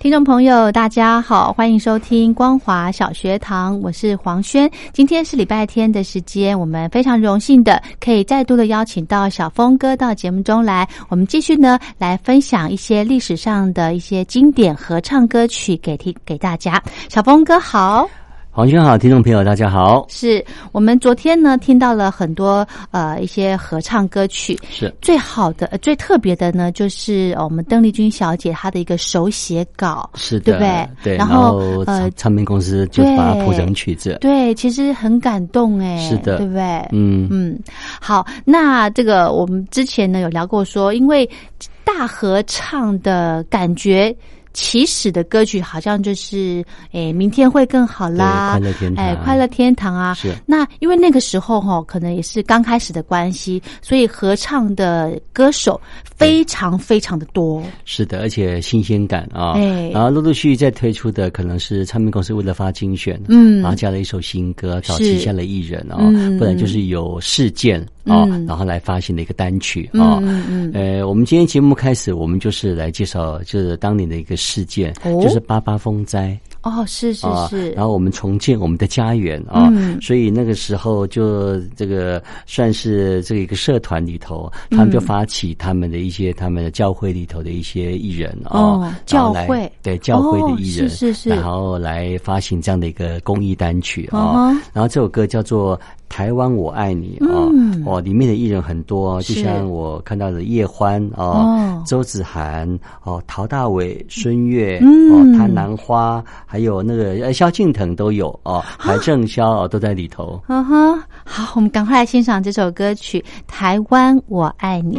听众朋友，大家好，欢迎收听光华小学堂，我是黄轩。今天是礼拜天的时间，我们非常荣幸的可以再度的邀请到小峰哥到节目中来，我们继续呢来分享一些历史上的一些经典合唱歌曲给听给大家。小峰哥好。黄轩好，听众朋友大家好。是我们昨天呢听到了很多呃一些合唱歌曲，是最好的、最特别的呢，就是我们邓丽君小姐她的一个手写稿，是对不对？对。然后呃，唱片公司就把它谱成曲子，对，其实很感动哎，是的，对不对？嗯嗯。好，那这个我们之前呢有聊过说，因为大合唱的感觉。起始的歌曲好像就是诶，明天会更好啦，快乐天堂，哎，快乐天堂啊。是那因为那个时候哈，可能也是刚开始的关系，所以合唱的歌手非常非常的多。是的，而且新鲜感啊。哎，然后陆陆续续在推出的，可能是唱片公司为了发精选，嗯，然后加了一首新歌，找旗下的艺人啊，不然就是有事件啊，然后来发行的一个单曲啊。嗯嗯。呃，我们今天节目开始，我们就是来介绍，就是当年的一个。事件就是八八风灾。哦，是是是，然后我们重建我们的家园啊，所以那个时候就这个算是这个一个社团里头，他们就发起他们的一些他们的教会里头的一些艺人啊，教会。对教会的艺人是是是，然后来发行这样的一个公益单曲啊，然后这首歌叫做。台湾我爱你啊！哦，里面的艺人很多，就像我看到的叶欢哦、周子涵哦、陶大伟、孙悦哦、谭兰花，还有那个萧敬腾都有哦，邰正宵哦都在里头。嗯哼，好，我们赶快来欣赏这首歌曲《台湾我爱你》。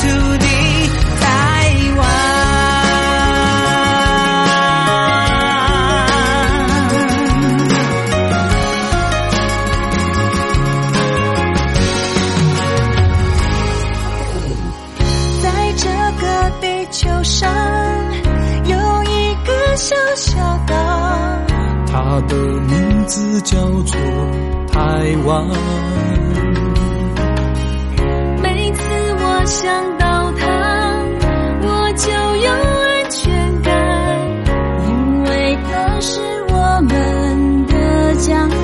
土地台湾在这个地球上有一个小小岛。它的名字叫做台湾。想到他，我就有安全感，因为那是我们的家。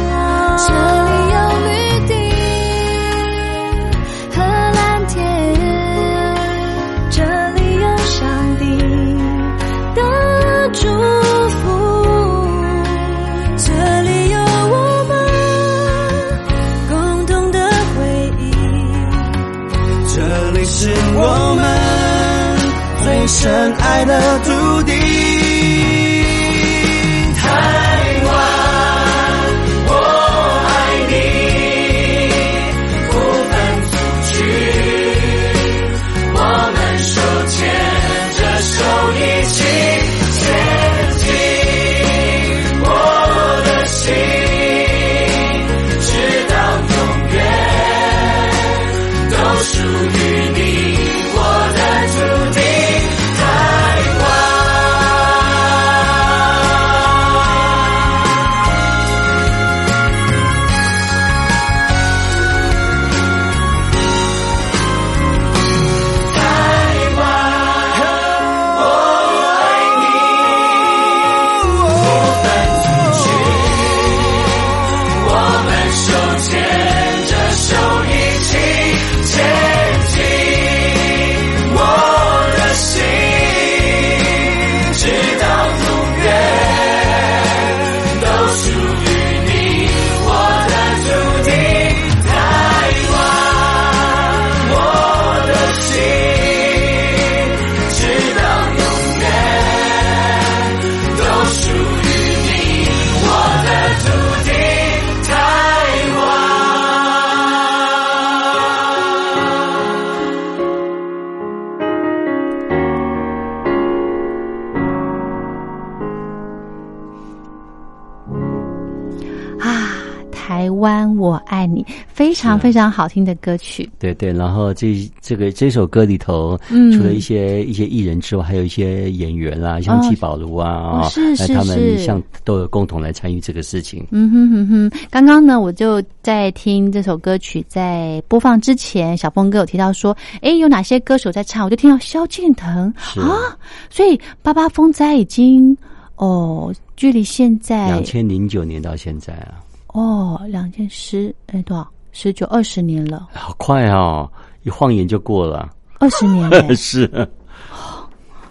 非常非常好听的歌曲。对对，然后这这个这首歌里头，嗯除了一些一些艺人之外，还有一些演员啦，像纪宝如啊，哦是是他们是像都有共同来参与这个事情。嗯哼哼哼，刚刚呢，我就在听这首歌曲，在播放之前，小峰哥有提到说，哎，有哪些歌手在唱？我就听到萧敬腾啊，所以八八风灾已经哦，距离现在两千零九年到现在啊，哦，两千十哎多少十九二十年了，好快哦，一晃眼就过了。二十年了，是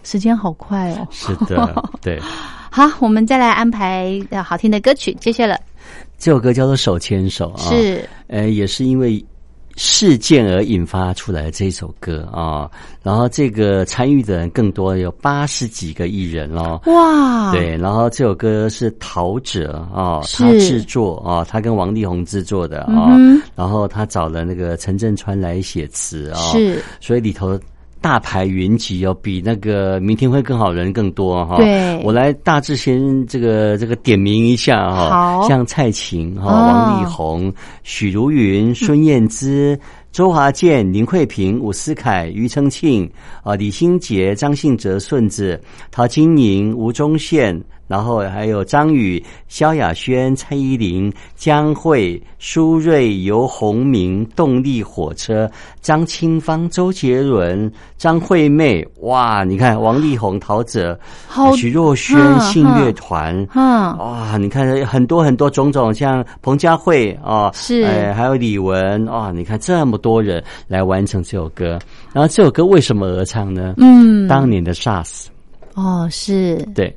时间好快哦。是的，对。好，我们再来安排呃好听的歌曲，接下来这首歌叫做《手牵手》啊，是呃，也是因为事件而引发出来的这首歌啊。然后这个参与的人更多，有八十几个艺人哦。哇，对，然后这首歌是陶喆啊，是他制作啊，他跟王力宏制作的啊，嗯然后他找了那个陈振川来写词啊，是，所以里头大牌云集哦，比那个明天会更好人更多哈、对。我来大致先这个这个点名一下哈、好。像蔡琴哈、哦王力宏、许茹芸、孙燕姿。周华健、林慧萍、伍思凯、庾澄庆啊、李心洁、张信哲、顺子、陶晶莹、吴宗宪、然后还有张宇、萧亚轩、蔡依林、江蕙、苏芮、游鸿明、动力火车、张清芳、周杰伦、张惠妹，哇！你看王力宏、陶喆、徐若瑄、信乐团，嗯，哇！你看很多很多种种，像彭佳慧啊，是，哎，还有李玟，哇！你看这么多人来完成这首歌，然后这首歌为什么而唱呢？嗯，当年的 SARS，哦，是对。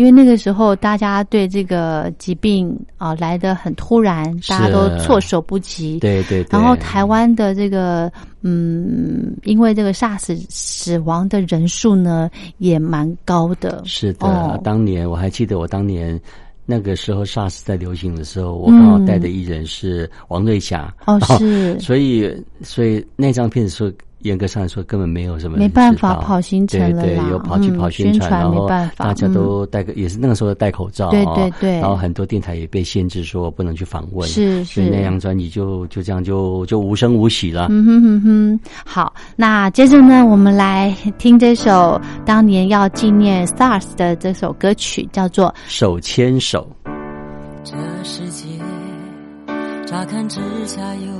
因为那个时候，大家对这个疾病啊来的很突然，大家都措手不及。对对。然后台湾的这个嗯，因为这个 SARS 死亡的人数呢也蛮高的。是的，当年我还记得，我当年那个时候 SARS 在流行的时候，我刚好带的艺人是王瑞霞。哦，是。所以，所以那张片子说。严格上来说，根本没有什么没办法跑行程了对对，有跑去跑宣传，然后大家都戴个，也是那个时候戴口罩，对对对。然后很多电台也被限制说不能去访问，是是。所以那张专辑就就这样就就无声无息了。嗯哼哼哼。好，那接着呢，我们来听这首当年要纪念 SARS 的这首歌曲，叫做《手牵手》。这世界乍看之下有。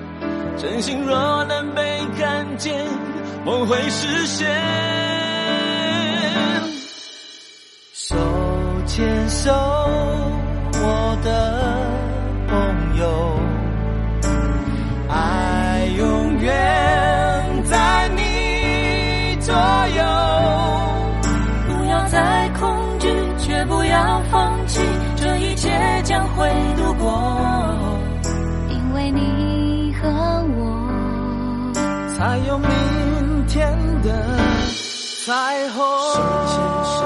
真心若能被看见，梦会实现。手牵手，我的朋友，爱永远在你左右。不要再恐惧，却不要放弃，这一切将会度过。还有明天的彩虹。手牵手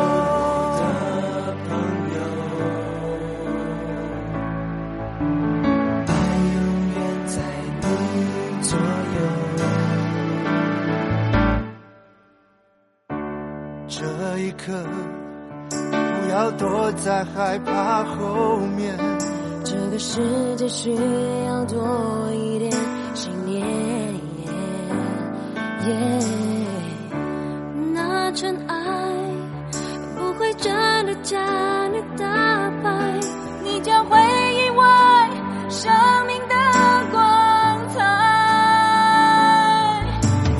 的朋友，爱永远在你左右。这一刻，不要躲在害怕后面。这个世界需要多一点耶那尘埃不会真的将你打败，你将会意外生命的光彩。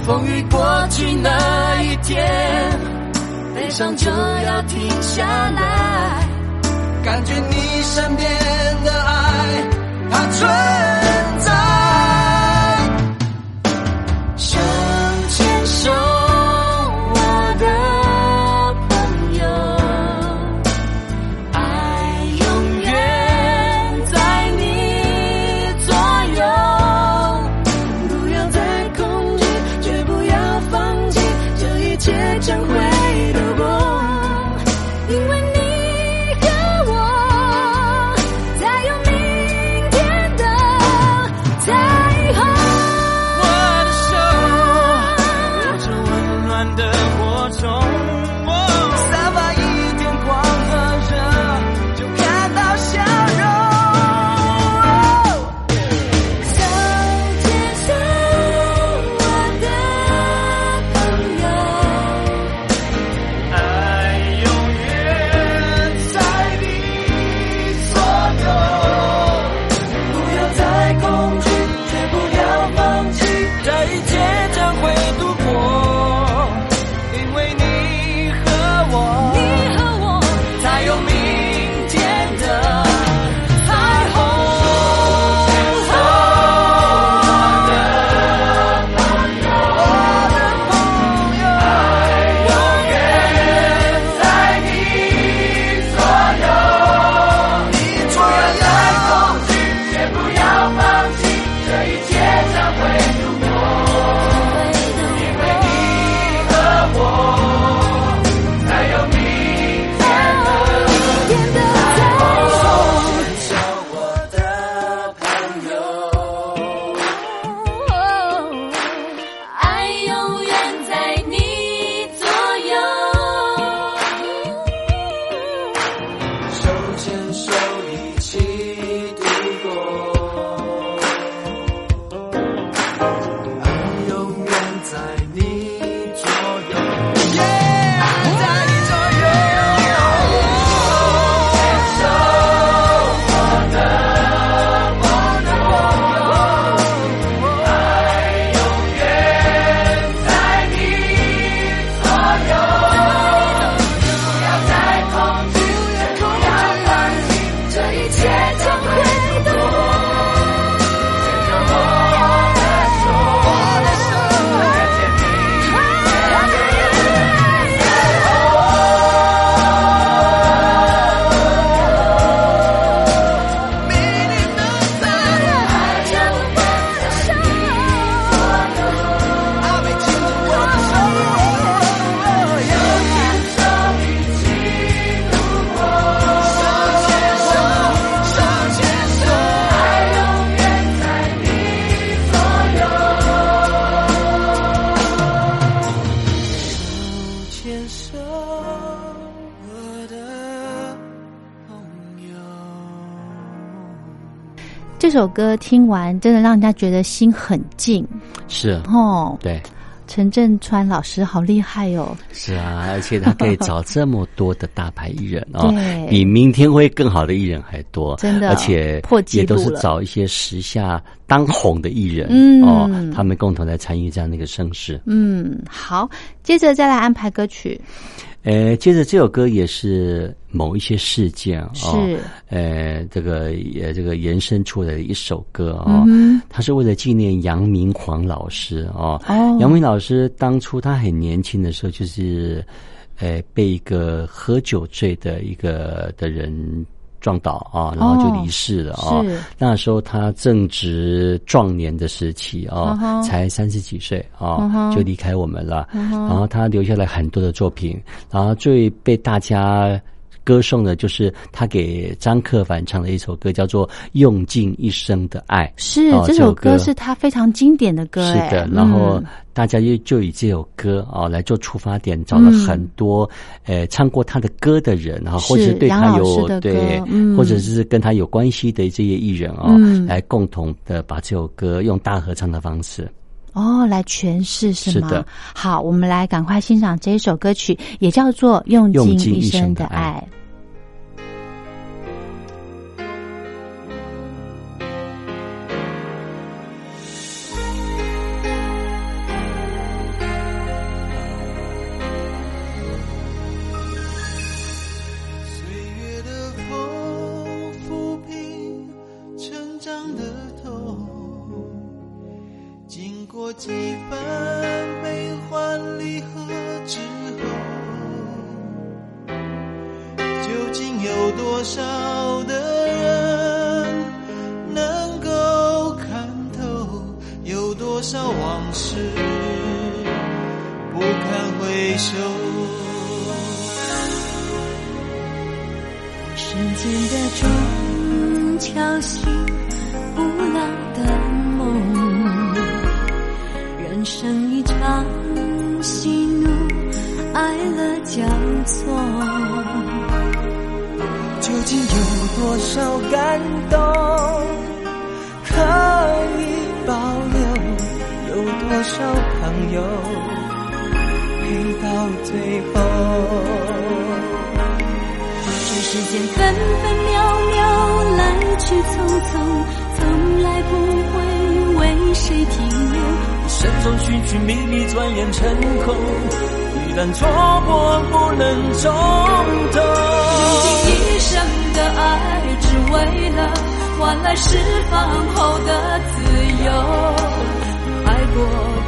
风雨过去那一天，悲伤就要停下来，感觉你身边的爱，它存首歌听完，真的让人家觉得心很静。是哦，对。陈振川老师好厉害哦！是啊，而且他可以找这么多的大牌艺人哦，比明天会更好的艺人还多，真的，而且破纪录也都是找一些时下当红的艺人嗯哦，他们共同来参与这样的一个盛世。嗯，好，接着再来安排歌曲。呃，接着这首歌也是某一些事件啊，是呃，这个也这个延伸出来的一首歌啊，它是为了纪念杨明煌老师啊。哦，杨明老师当初他很年轻的时候，就是呃被一个喝酒醉的一个的人。撞倒啊，然后就离世了啊。那时候他正值壮年的时期啊，才三十几岁啊，就离开我们了。然后他留下来很多的作品，然后最被大家。歌颂的就是他给张克凡唱的一首歌，叫做《用尽一生的爱》。是这首歌是他非常经典的歌，是的。然后大家就就以这首歌啊来做出发点，找了很多呃唱过他的歌的人啊，或者对他有对，或者是跟他有关系的这些艺人啊，来共同的把这首歌用大合唱的方式哦来诠释，是吗？好，我们来赶快欣赏这一首歌曲，也叫做《用尽一生的爱》。几少朋友陪到最后？这世间分分秒秒来去匆匆，从来不会为谁停留。身中寻寻觅觅，转眼成空。一旦错过，不能从头。用尽一生的爱，只为了换来释放后的自由。过，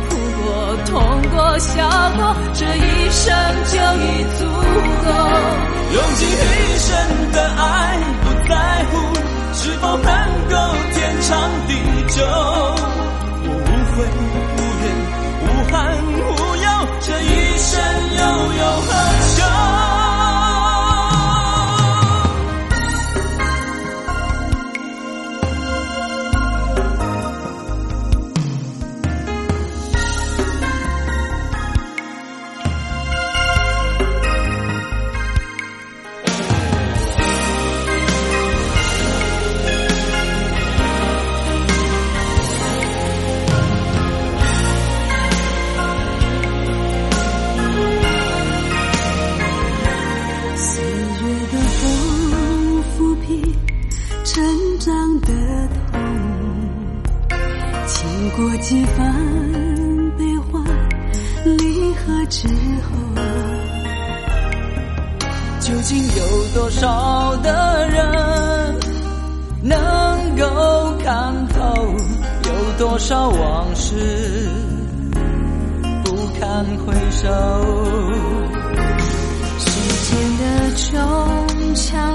哭过，痛过，笑过，这一生就已足够。用尽一生的爱，不在乎是否能够天长地久。我无悔。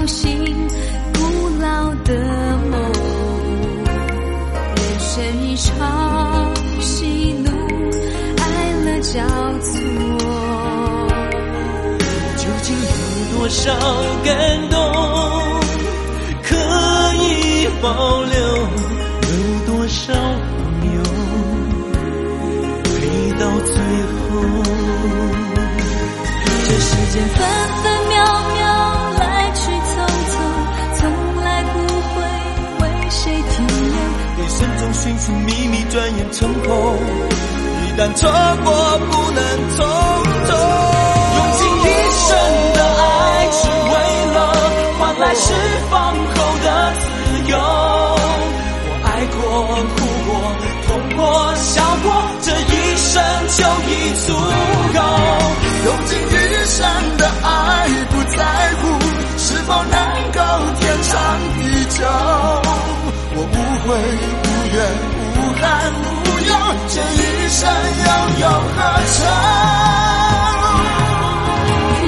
钟敲醒不老的梦，人生一场。交错，究竟有多少感动可以保留？有多少朋友陪到最后？这世间分分寻寻觅觅转眼成空，一旦错过不能重头。用尽一生的爱，只为了换来释放后的自由。我爱过，哭过，痛过，笑过，这一生就已足何愁？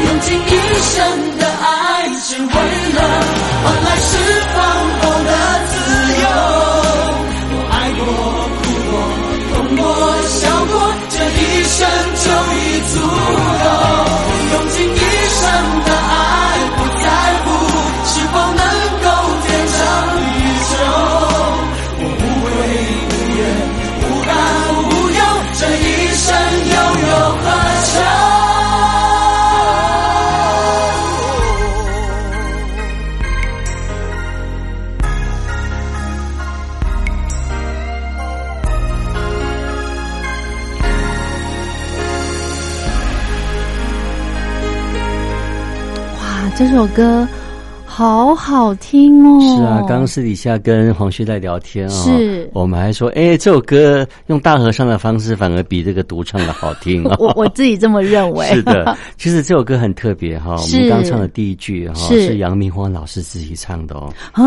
用尽一生这首歌。好好听哦！是啊，刚刚私底下跟黄旭在聊天啊，是，我们还说，哎，这首歌用大和尚的方式，反而比这个独唱的好听。我我自己这么认为。是的，其实这首歌很特别哈。我们刚唱的第一句哈，是杨明欢老师自己唱的哦。啊？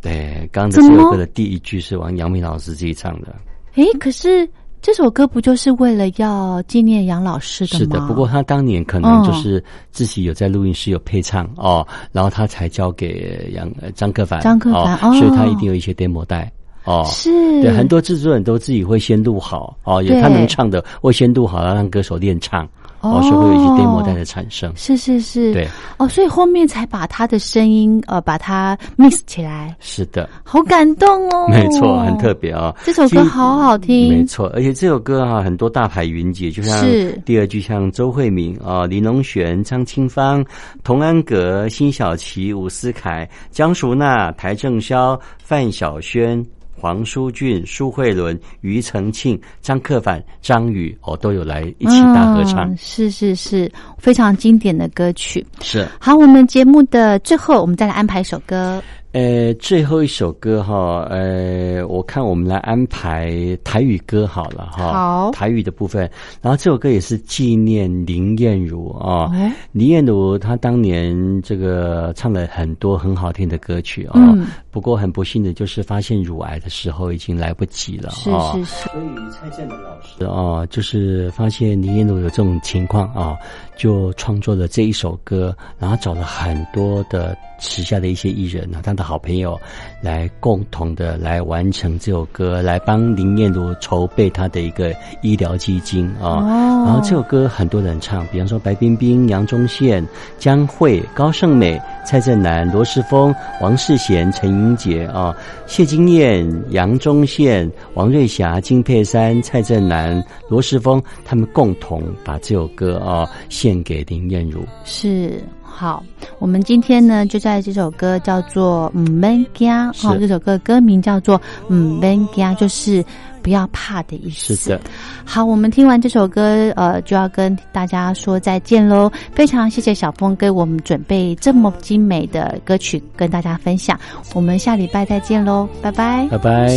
对，刚刚这首歌的第一句是王杨明老师自己唱的。哎，可是。这首歌不就是为了要纪念杨老师的吗？是的，不过他当年可能就是自己有在录音室有配唱哦，然后他才交给杨张克凡，张克凡，哦所以他一定有一些 demo 带哦。是，对，很多制作人都自己会先录好哦，有他能唱的会先录好，让歌手练唱。哦，是会有一些 demo 带的产生，是是是，对，哦，所以后面才把他的声音呃把它 mix 起来，是的，好感动哦，没错，很特别啊，这首歌好好听，没错，而且这首歌哈很多大牌云集，就像第二句像周慧敏啊、李龙璇、张清芳、童安格、辛晓琪、伍思凯、江淑娜、邰正宵、范晓萱。黄舒俊、苏慧伦、庾澄庆、张克凡、张宇哦，都有来一起大合唱。是是是，非常经典的歌曲。是好，我们节目的最后，我们再来安排一首歌。呃，最后一首歌哈，呃，我看我们来安排台语歌好了哈。好，台语的部分，然后这首歌也是纪念林燕如啊。林燕如她当年这个唱了很多很好听的歌曲啊。嗯。不过很不幸的就是发现乳癌的时候已经来不及了啊。是是是。所以蔡振的老师哦，就是发现林彦如有这种情况啊，就创作了这一首歌，然后找了很多的时下的一些艺人啊，他的。好朋友来共同的来完成这首歌，来帮林彦如筹备他的一个医疗基金啊。然后这首歌很多人唱，比方说白冰冰、杨宗宪、江蕙、高胜美、蔡振南、罗时丰、王世贤、陈英杰啊、谢金燕、杨宗宪、王瑞霞、金佩珊、蔡振南、罗时峰，他们共同把这首歌啊献给林燕如。是。好，我们今天呢就在这首歌叫做《嗯 m e n g a》哦，这首歌歌名叫做《嗯 m e n g a》，就是不要怕的意思。是的。好，我们听完这首歌，呃，就要跟大家说再见喽。非常谢谢小峰给我们准备这么精美的歌曲跟大家分享。我们下礼拜再见喽，拜拜，拜拜。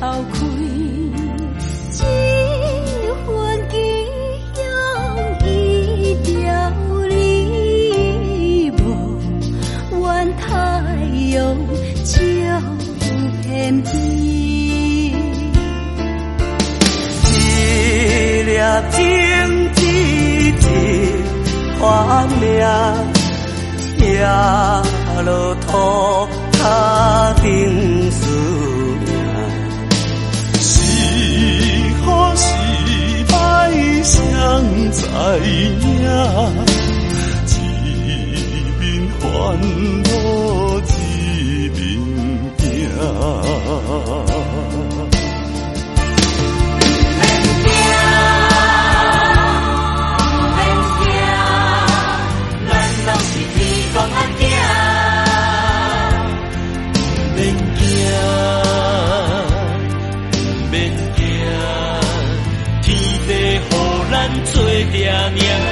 一爹娘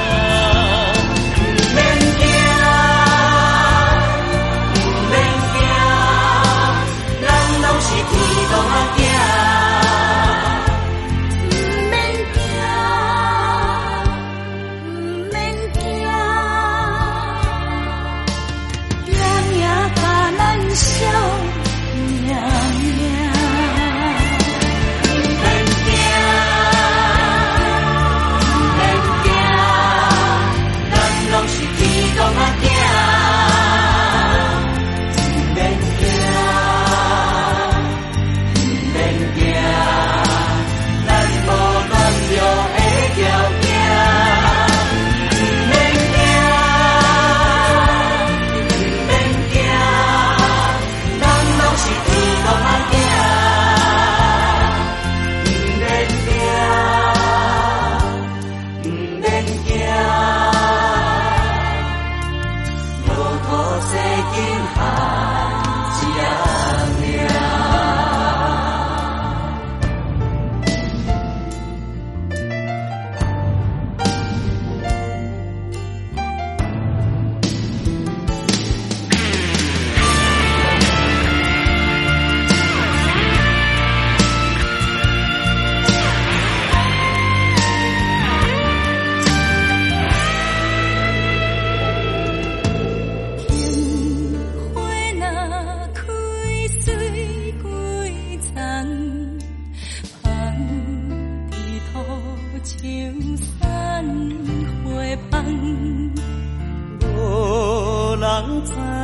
一场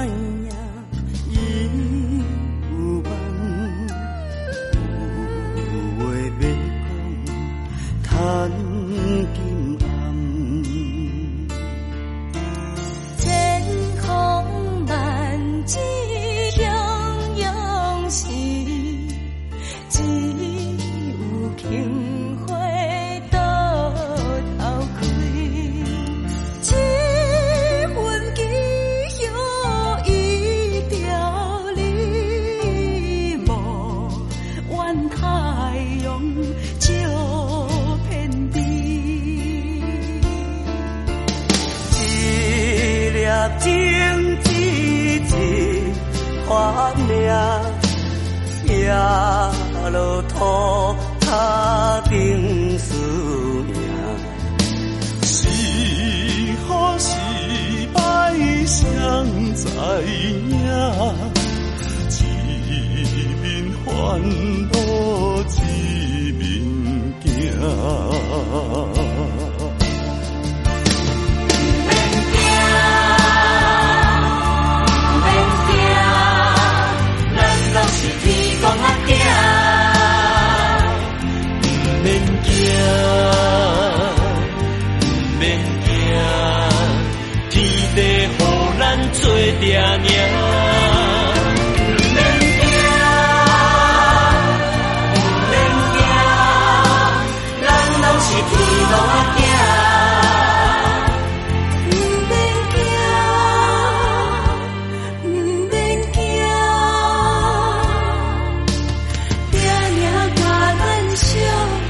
知影，一面欢乐一面惊。